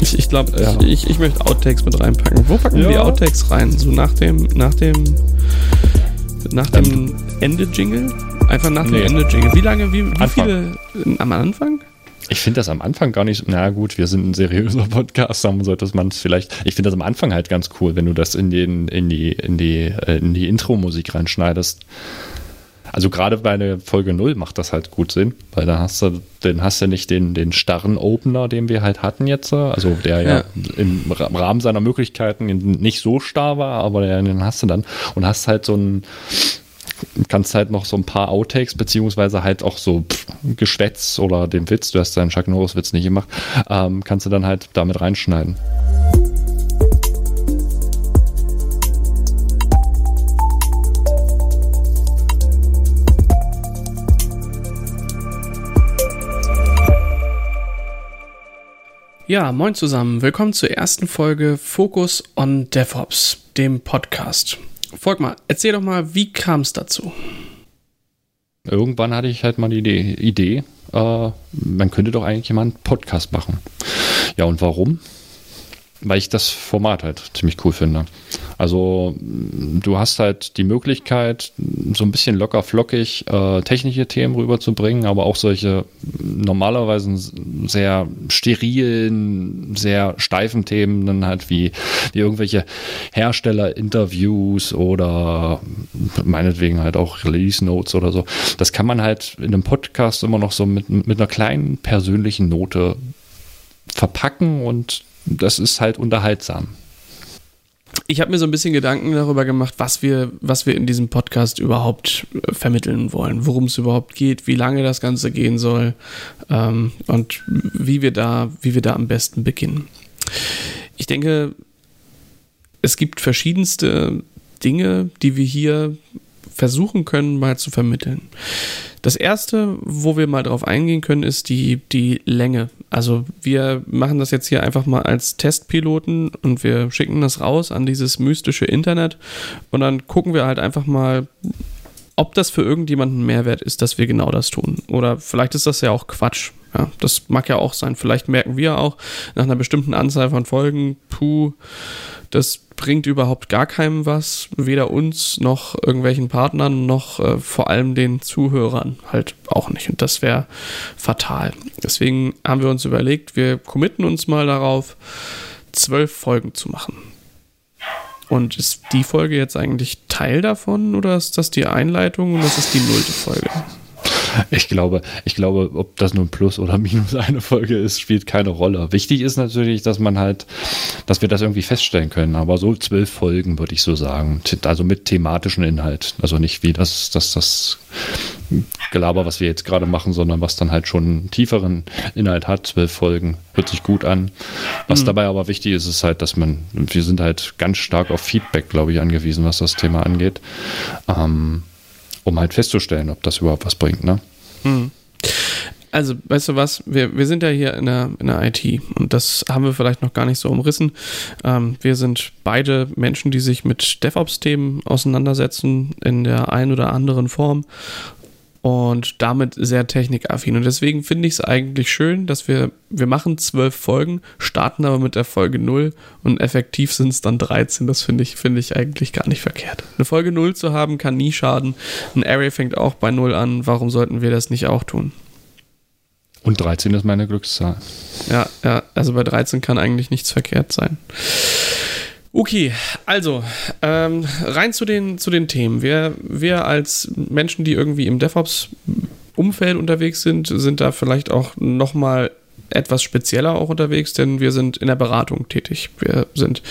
Ich, ich glaube, ja. ich, ich möchte Outtakes mit reinpacken. Wo packen ja. wir die Outtakes rein? So nach dem, nach dem, nach dem Ende-Jingle? Einfach nach nee. dem Ende-Jingle. Wie lange, wie, wie viele am Anfang? Ich finde das am Anfang gar nicht, na gut, wir sind ein seriöser Podcast, dann sollte man es vielleicht, ich finde das am Anfang halt ganz cool, wenn du das in, den, in die, in die, äh, in die Intro-Musik reinschneidest. Also gerade bei der Folge 0 macht das halt gut Sinn, weil dann hast du, dann hast du nicht den, den starren Opener, den wir halt hatten jetzt, also der ja, ja im Rahmen seiner Möglichkeiten nicht so starr war, aber den hast du dann und hast halt so ein kannst halt noch so ein paar Outtakes, beziehungsweise halt auch so pff, Geschwätz oder den Witz, du hast deinen Chuck Norris-Witz nicht gemacht, ähm, kannst du dann halt damit reinschneiden. Ja, moin zusammen. Willkommen zur ersten Folge Focus on DevOps, dem Podcast. Volkmar, erzähl doch mal, wie kam es dazu? Irgendwann hatte ich halt mal die Idee, äh, man könnte doch eigentlich mal einen Podcast machen. Ja, und warum? weil ich das Format halt ziemlich cool finde. Also du hast halt die Möglichkeit, so ein bisschen locker flockig äh, technische Themen rüberzubringen, aber auch solche normalerweise sehr sterilen, sehr steifen Themen, dann halt wie, wie irgendwelche Herstellerinterviews oder meinetwegen halt auch Release Notes oder so. Das kann man halt in einem Podcast immer noch so mit, mit einer kleinen persönlichen Note verpacken und das ist halt unterhaltsam. Ich habe mir so ein bisschen Gedanken darüber gemacht, was wir, was wir in diesem Podcast überhaupt äh, vermitteln wollen, worum es überhaupt geht, wie lange das Ganze gehen soll ähm, und wie wir da, wie wir da am besten beginnen. Ich denke, es gibt verschiedenste Dinge, die wir hier versuchen können, mal zu vermitteln. Das erste, wo wir mal drauf eingehen können, ist die, die Länge. Also wir machen das jetzt hier einfach mal als Testpiloten und wir schicken das raus an dieses mystische Internet und dann gucken wir halt einfach mal, ob das für irgendjemanden Mehrwert ist, dass wir genau das tun. Oder vielleicht ist das ja auch Quatsch. Ja, das mag ja auch sein. Vielleicht merken wir auch nach einer bestimmten Anzahl von Folgen, puh, das bringt überhaupt gar keinem was, weder uns noch irgendwelchen Partnern noch äh, vor allem den Zuhörern halt auch nicht. Und das wäre fatal. Deswegen haben wir uns überlegt, wir committen uns mal darauf, zwölf Folgen zu machen. Und ist die Folge jetzt eigentlich Teil davon oder ist das die Einleitung und das ist die nullte Folge? Ich glaube, ich glaube, ob das nun plus oder minus eine Folge ist, spielt keine Rolle. Wichtig ist natürlich, dass man halt, dass wir das irgendwie feststellen können. Aber so zwölf Folgen würde ich so sagen. Also mit thematischen Inhalt. Also nicht wie das, das, das Gelaber, was wir jetzt gerade machen, sondern was dann halt schon einen tieferen Inhalt hat. Zwölf Folgen hört sich gut an. Was mhm. dabei aber wichtig ist, ist halt, dass man, wir sind halt ganz stark auf Feedback, glaube ich, angewiesen, was das Thema angeht. Ähm, um halt festzustellen, ob das überhaupt was bringt. Ne? Hm. Also, weißt du was, wir, wir sind ja hier in der, in der IT und das haben wir vielleicht noch gar nicht so umrissen. Ähm, wir sind beide Menschen, die sich mit DevOps-Themen auseinandersetzen in der einen oder anderen Form und damit sehr technikaffin. Und deswegen finde ich es eigentlich schön, dass wir, wir machen zwölf Folgen, starten aber mit der Folge 0 und effektiv sind es dann 13. Das finde ich, finde ich eigentlich gar nicht verkehrt. Eine Folge 0 zu haben kann nie schaden. Ein Array fängt auch bei 0 an. Warum sollten wir das nicht auch tun? Und 13 ist meine Glückszahl. Ja, ja, also bei 13 kann eigentlich nichts verkehrt sein. Okay, also ähm, rein zu den, zu den Themen. Wir, wir als Menschen, die irgendwie im DevOps-Umfeld unterwegs sind, sind da vielleicht auch nochmal etwas spezieller auch unterwegs, denn wir sind in der Beratung tätig. Wir sind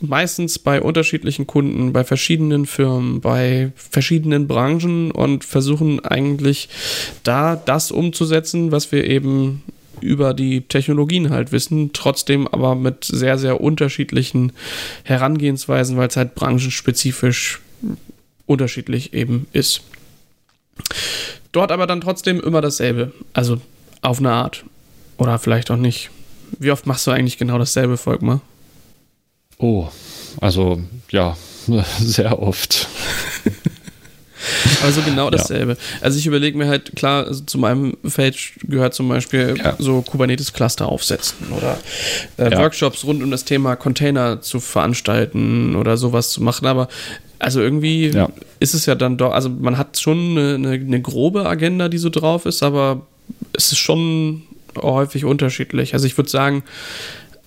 meistens bei unterschiedlichen Kunden, bei verschiedenen Firmen, bei verschiedenen Branchen und versuchen eigentlich da das umzusetzen, was wir eben über die Technologien halt wissen, trotzdem aber mit sehr, sehr unterschiedlichen Herangehensweisen, weil es halt branchenspezifisch unterschiedlich eben ist. Dort aber dann trotzdem immer dasselbe, also auf eine Art. Oder vielleicht auch nicht. Wie oft machst du eigentlich genau dasselbe, Volkmar? Oh, also ja, sehr oft. Also genau dasselbe. Ja. Also ich überlege mir halt, klar, also zu meinem Feld gehört zum Beispiel ja. so Kubernetes-Cluster aufsetzen oder äh, ja. Workshops rund um das Thema Container zu veranstalten oder sowas zu machen, aber also irgendwie ist es ja dann doch, also man hat schon eine, eine, eine, grobe Agenda, die so drauf ist, aber es ist schon häufig unterschiedlich. Also ich würde sagen,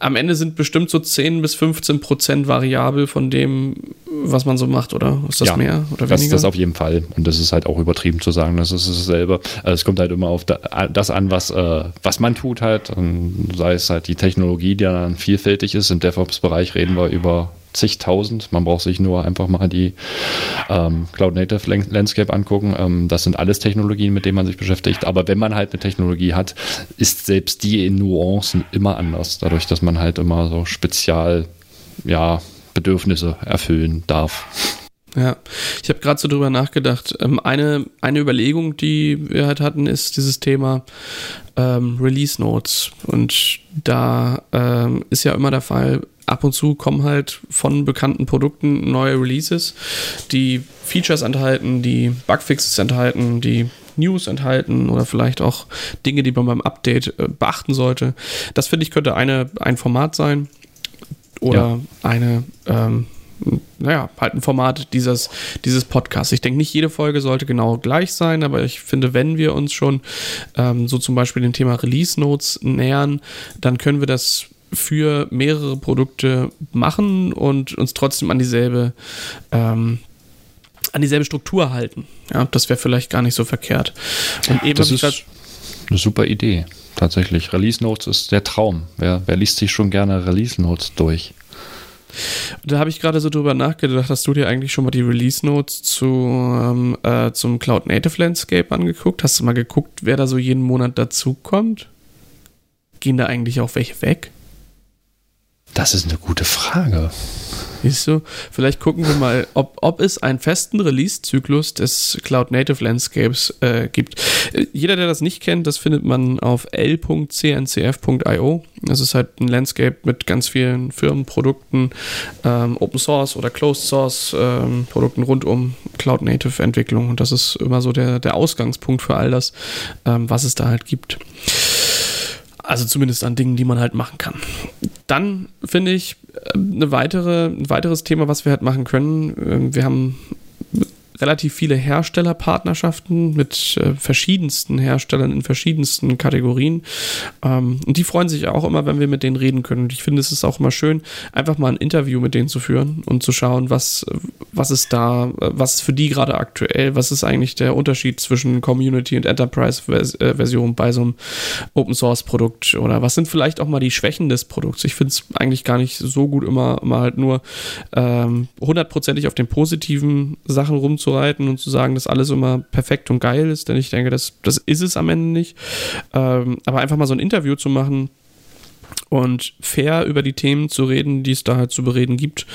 am Ende sind bestimmt so 10 bis 15 Prozent variabel von dem, was man so macht, oder? Ist das ja, mehr oder das, weniger? Das auf jeden Fall. Und das ist halt auch übertrieben zu sagen, das ist dasselbe. Also es kommt halt immer auf das an, was, äh, was man tut halt. Und sei es halt die Technologie, die dann vielfältig ist. Im DevOps-Bereich reden wir über zigtausend. Man braucht sich nur einfach mal die ähm, Cloud Native Landscape angucken. Ähm, das sind alles Technologien, mit denen man sich beschäftigt. Aber wenn man halt eine Technologie hat, ist selbst die in Nuancen immer anders. Dadurch, dass man halt immer so spezial, ja, Bedürfnisse erfüllen darf. Ja, ich habe gerade so drüber nachgedacht. Ähm, eine, eine Überlegung, die wir halt hatten, ist dieses Thema ähm, Release Notes. Und da ähm, ist ja immer der Fall, ab und zu kommen halt von bekannten Produkten neue Releases, die Features enthalten, die Bugfixes enthalten, die News enthalten oder vielleicht auch Dinge, die man beim Update äh, beachten sollte. Das finde ich könnte eine, ein Format sein oder ja. eine ähm, naja, halt ein Format dieses, dieses Podcasts. Ich denke, nicht jede Folge sollte genau gleich sein, aber ich finde, wenn wir uns schon ähm, so zum Beispiel dem Thema Release Notes nähern, dann können wir das für mehrere Produkte machen und uns trotzdem an dieselbe ähm, an dieselbe Struktur halten. Ja, das wäre vielleicht gar nicht so verkehrt. Und eben das ist eine super Idee. Tatsächlich. Release Notes ist der Traum. Wer, wer liest sich schon gerne Release Notes durch? Da habe ich gerade so drüber nachgedacht, hast du dir eigentlich schon mal die Release Notes zu, ähm, äh, zum Cloud Native Landscape angeguckt? Hast du mal geguckt, wer da so jeden Monat dazukommt? Gehen da eigentlich auch welche weg? Das ist eine gute Frage. Siehst du, vielleicht gucken wir mal, ob, ob es einen festen Release-Zyklus des Cloud Native Landscapes äh, gibt. Jeder, der das nicht kennt, das findet man auf l.cncf.io. Das ist halt ein Landscape mit ganz vielen Firmenprodukten, ähm, Open Source oder Closed Source ähm, Produkten rund um Cloud Native Entwicklung. Und das ist immer so der, der Ausgangspunkt für all das, ähm, was es da halt gibt. Also zumindest an Dingen, die man halt machen kann. Dann finde ich äh, eine weitere, ein weiteres Thema, was wir halt machen können. Ähm, wir haben relativ viele Herstellerpartnerschaften mit äh, verschiedensten Herstellern in verschiedensten Kategorien. Ähm, und die freuen sich auch immer, wenn wir mit denen reden können. Und ich finde, es ist auch immer schön, einfach mal ein Interview mit denen zu führen und zu schauen, was, was ist da, was ist für die gerade aktuell, was ist eigentlich der Unterschied zwischen Community und Enterprise-Version bei so einem Open-Source-Produkt oder was sind vielleicht auch mal die Schwächen des Produkts. Ich finde es eigentlich gar nicht so gut, immer, immer halt nur ähm, hundertprozentig ähm, auf den positiven Sachen rumzu rumzureiten und zu sagen, dass alles immer perfekt und geil ist, denn ich denke, das, das ist es am Ende nicht. Ähm, aber einfach mal so ein Interview zu machen, und fair über die Themen zu reden, die es da halt zu bereden gibt.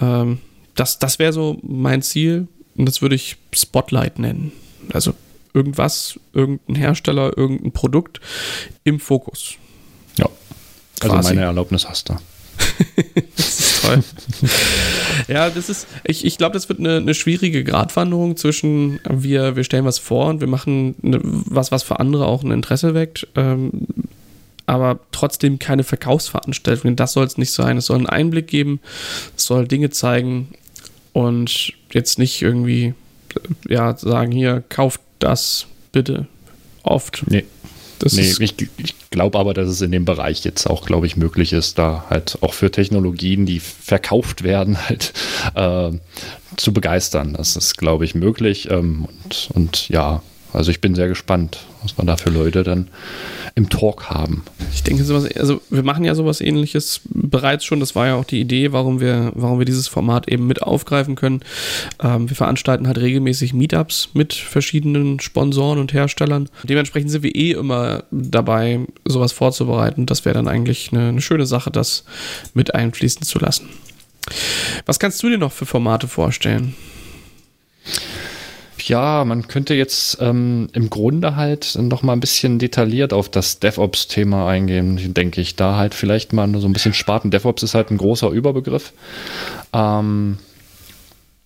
Ähm, das das wäre so mein Ziel und das würde ich Spotlight nennen. Also irgendwas, irgendein Hersteller, irgendein Produkt im Fokus. Ja, also Quasi. meine Erlaubnis hast du. das ist toll. ja, das ist, ich, ich glaube, das wird eine, eine schwierige Gratwanderung zwischen wir, wir stellen was vor und wir machen eine, was, was für andere auch ein Interesse weckt. Ähm, aber trotzdem keine Verkaufsveranstaltung. Das soll es nicht sein. Es soll einen Einblick geben, es soll Dinge zeigen und jetzt nicht irgendwie ja, sagen, hier, kauft das bitte. Oft. Nee. Das nee, ich, ich glaube aber, dass es in dem Bereich jetzt auch, glaube ich, möglich ist, da halt auch für Technologien, die verkauft werden, halt äh, zu begeistern. Das ist, glaube ich, möglich. Ähm, und, und ja, also ich bin sehr gespannt, was man da für Leute dann im Talk haben. Ich denke, sowas, also wir machen ja sowas ähnliches bereits schon. Das war ja auch die Idee, warum wir, warum wir dieses Format eben mit aufgreifen können. Ähm, wir veranstalten halt regelmäßig Meetups mit verschiedenen Sponsoren und Herstellern. Dementsprechend sind wir eh immer dabei, sowas vorzubereiten. Das wäre dann eigentlich eine, eine schöne Sache, das mit einfließen zu lassen. Was kannst du dir noch für Formate vorstellen? Ja, man könnte jetzt ähm, im Grunde halt noch mal ein bisschen detailliert auf das DevOps-Thema eingehen, denke ich. Da halt vielleicht mal so ein bisschen Sparten. DevOps ist halt ein großer Überbegriff. Ähm,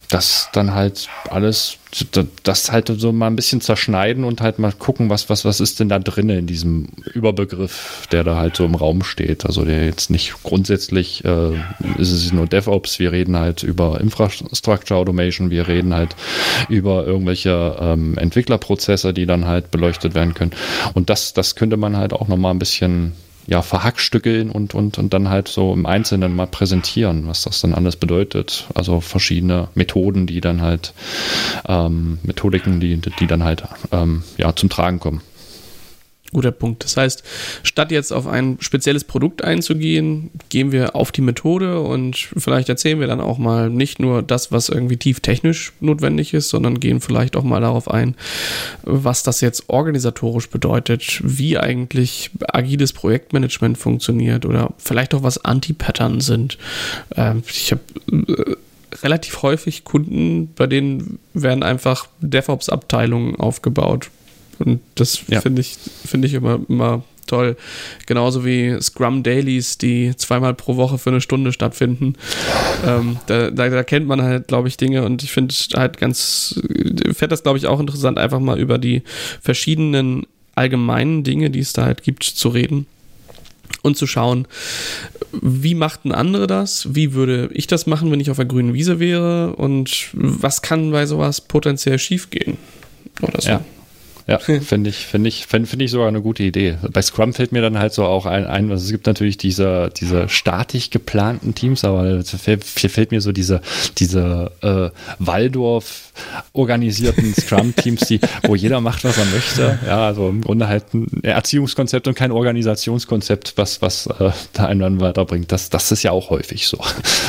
das dann halt alles, das halt so mal ein bisschen zerschneiden und halt mal gucken, was, was, was ist denn da drin in diesem Überbegriff, der da halt so im Raum steht. Also der jetzt nicht grundsätzlich äh, ist es nur DevOps, wir reden halt über Infrastructure Automation, wir reden halt über irgendwelche ähm, Entwicklerprozesse, die dann halt beleuchtet werden können. Und das, das könnte man halt auch nochmal ein bisschen ja, verhackstückeln und, und, und dann halt so im Einzelnen mal präsentieren, was das dann alles bedeutet. Also verschiedene Methoden, die dann halt, ähm, Methodiken, die, die dann halt ähm, ja, zum Tragen kommen. Guter Punkt. Das heißt, statt jetzt auf ein spezielles Produkt einzugehen, gehen wir auf die Methode und vielleicht erzählen wir dann auch mal nicht nur das, was irgendwie tief technisch notwendig ist, sondern gehen vielleicht auch mal darauf ein, was das jetzt organisatorisch bedeutet, wie eigentlich agiles Projektmanagement funktioniert oder vielleicht auch was Anti-Pattern sind. Ähm, ich habe äh, relativ häufig Kunden, bei denen werden einfach DevOps-Abteilungen aufgebaut und das ja. finde ich, finde ich immer, immer toll. Genauso wie Scrum Dailies, die zweimal pro Woche für eine Stunde stattfinden. Ähm, da, da, da, kennt man halt, glaube ich, Dinge und ich finde halt ganz, fände das, glaube ich, auch interessant, einfach mal über die verschiedenen allgemeinen Dinge, die es da halt gibt, zu reden und zu schauen, wie machten andere das? Wie würde ich das machen, wenn ich auf der grünen Wiese wäre? Und was kann bei sowas potenziell schiefgehen? Oder so. Ja. Ja, finde ich, finde ich, finde find ich sogar eine gute Idee. Bei Scrum fällt mir dann halt so auch ein, ein also es gibt natürlich diese, diese statisch geplanten Teams, aber fällt, fällt mir so diese, diese äh, Waldorf organisierten Scrum-Teams, die, wo jeder macht, was er möchte. Ja, also im Grunde halt ein Erziehungskonzept und kein Organisationskonzept, was, was äh, da einen dann weiterbringt. Das, das ist ja auch häufig so.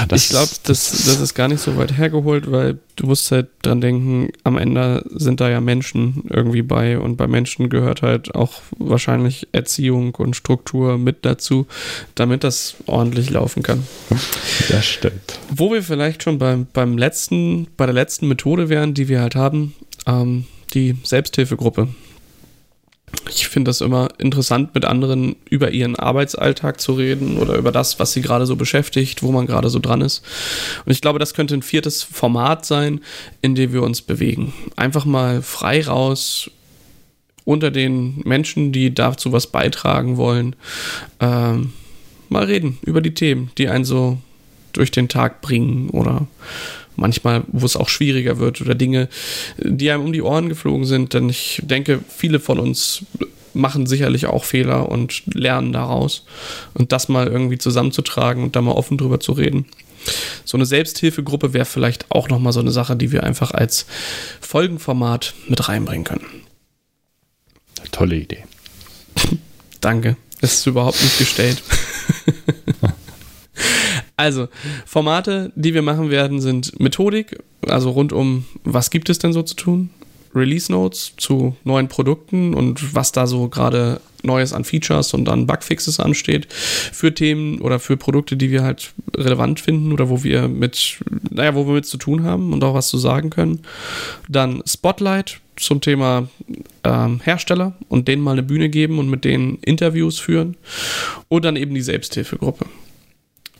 Das, ich glaube, das, das ist gar nicht so weit hergeholt, weil du musst halt dran denken, am Ende sind da ja Menschen irgendwie bei und bei Menschen gehört halt auch wahrscheinlich Erziehung und Struktur mit dazu, damit das ordentlich laufen kann. Das stimmt. Wo wir vielleicht schon beim, beim letzten, bei der letzten Methode wären, die wir halt haben, ähm, die Selbsthilfegruppe. Ich finde das immer interessant, mit anderen über ihren Arbeitsalltag zu reden oder über das, was sie gerade so beschäftigt, wo man gerade so dran ist. Und ich glaube, das könnte ein viertes Format sein, in dem wir uns bewegen. Einfach mal frei raus unter den Menschen, die dazu was beitragen wollen, ähm, mal reden über die Themen, die einen so durch den Tag bringen oder manchmal, wo es auch schwieriger wird oder Dinge, die einem um die Ohren geflogen sind. Denn ich denke, viele von uns machen sicherlich auch Fehler und lernen daraus. Und das mal irgendwie zusammenzutragen und da mal offen drüber zu reden. So eine Selbsthilfegruppe wäre vielleicht auch nochmal so eine Sache, die wir einfach als Folgenformat mit reinbringen können. Tolle Idee. Danke. Das ist überhaupt nicht gestellt. Also, Formate, die wir machen werden, sind Methodik, also rund um, was gibt es denn so zu tun? Release Notes zu neuen Produkten und was da so gerade Neues an Features und an Bugfixes ansteht für Themen oder für Produkte, die wir halt relevant finden oder wo wir mit, naja, wo wir mit zu tun haben und auch was zu sagen können. Dann Spotlight zum Thema ähm, Hersteller und denen mal eine Bühne geben und mit denen Interviews führen. Und dann eben die Selbsthilfegruppe.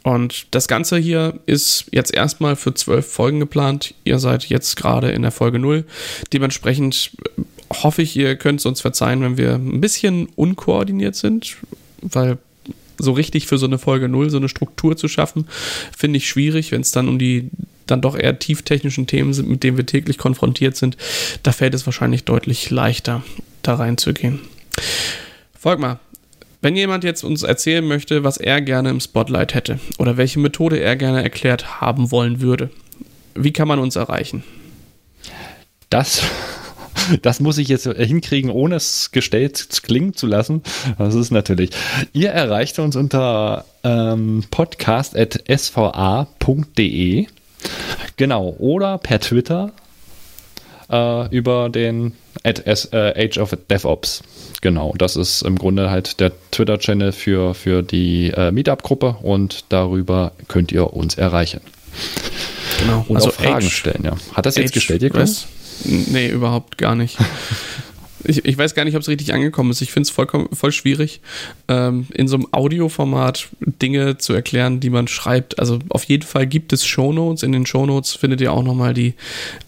Und das Ganze hier ist jetzt erstmal für zwölf Folgen geplant. Ihr seid jetzt gerade in der Folge 0. Dementsprechend äh, hoffe ich, ihr könnt es uns verzeihen, wenn wir ein bisschen unkoordiniert sind, weil so richtig für so eine Folge 0 so eine Struktur zu schaffen, finde ich schwierig, wenn es dann um die dann doch eher tieftechnischen Themen sind, mit denen wir täglich konfrontiert sind. Da fällt es wahrscheinlich deutlich leichter, da reinzugehen. Folgt mal, wenn jemand jetzt uns erzählen möchte, was er gerne im Spotlight hätte oder welche Methode er gerne erklärt haben wollen würde, wie kann man uns erreichen? Das, das muss ich jetzt hinkriegen, ohne es gestellt klingen zu lassen. Das ist natürlich. Ihr erreicht uns unter ähm, podcast.sva.de. Genau. Oder per Twitter äh, über den at S, äh, Age of DevOps. Genau, das ist im Grunde halt der Twitter-Channel für, für die äh, Meetup-Gruppe und darüber könnt ihr uns erreichen. Genau. Und also auch Fragen Age, stellen, ja. Hat das jetzt Age gestellt, ihr Chris? Nee, überhaupt gar nicht. Ich, ich weiß gar nicht, ob es richtig angekommen ist. Ich finde es voll schwierig, ähm, in so einem Audioformat Dinge zu erklären, die man schreibt. Also auf jeden Fall gibt es Shownotes. In den Shownotes findet ihr auch nochmal die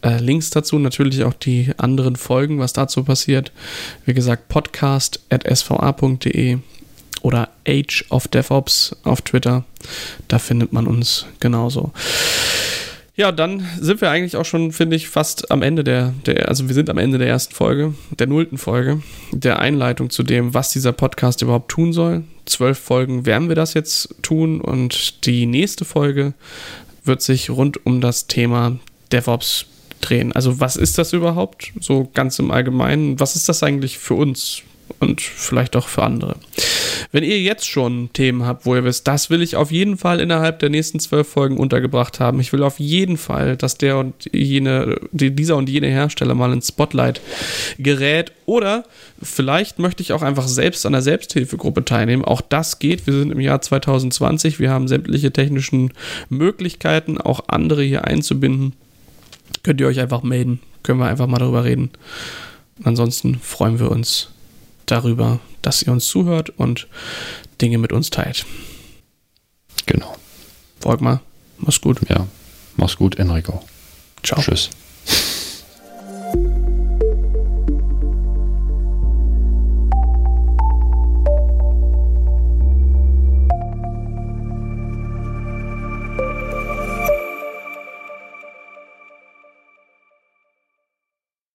äh, Links dazu, natürlich auch die anderen Folgen, was dazu passiert. Wie gesagt, podcast.sva.de oder Age of DevOps auf Twitter. Da findet man uns genauso. Ja, dann sind wir eigentlich auch schon, finde ich, fast am Ende der, der, also wir sind am Ende der ersten Folge, der nullten Folge, der Einleitung zu dem, was dieser Podcast überhaupt tun soll. Zwölf Folgen werden wir das jetzt tun und die nächste Folge wird sich rund um das Thema DevOps drehen. Also was ist das überhaupt? So ganz im Allgemeinen. Was ist das eigentlich für uns? und vielleicht auch für andere. Wenn ihr jetzt schon Themen habt, wo ihr wisst, das will ich auf jeden Fall innerhalb der nächsten zwölf Folgen untergebracht haben. Ich will auf jeden Fall, dass der und jene, dieser und jene Hersteller mal ins Spotlight gerät. Oder vielleicht möchte ich auch einfach selbst an der Selbsthilfegruppe teilnehmen. Auch das geht. Wir sind im Jahr 2020. Wir haben sämtliche technischen Möglichkeiten, auch andere hier einzubinden. Könnt ihr euch einfach melden. Können wir einfach mal darüber reden. Ansonsten freuen wir uns darüber, dass ihr uns zuhört und Dinge mit uns teilt. Genau. Volkmar, mach's gut. Ja, mach's gut, Enrico. Ciao. Tschüss.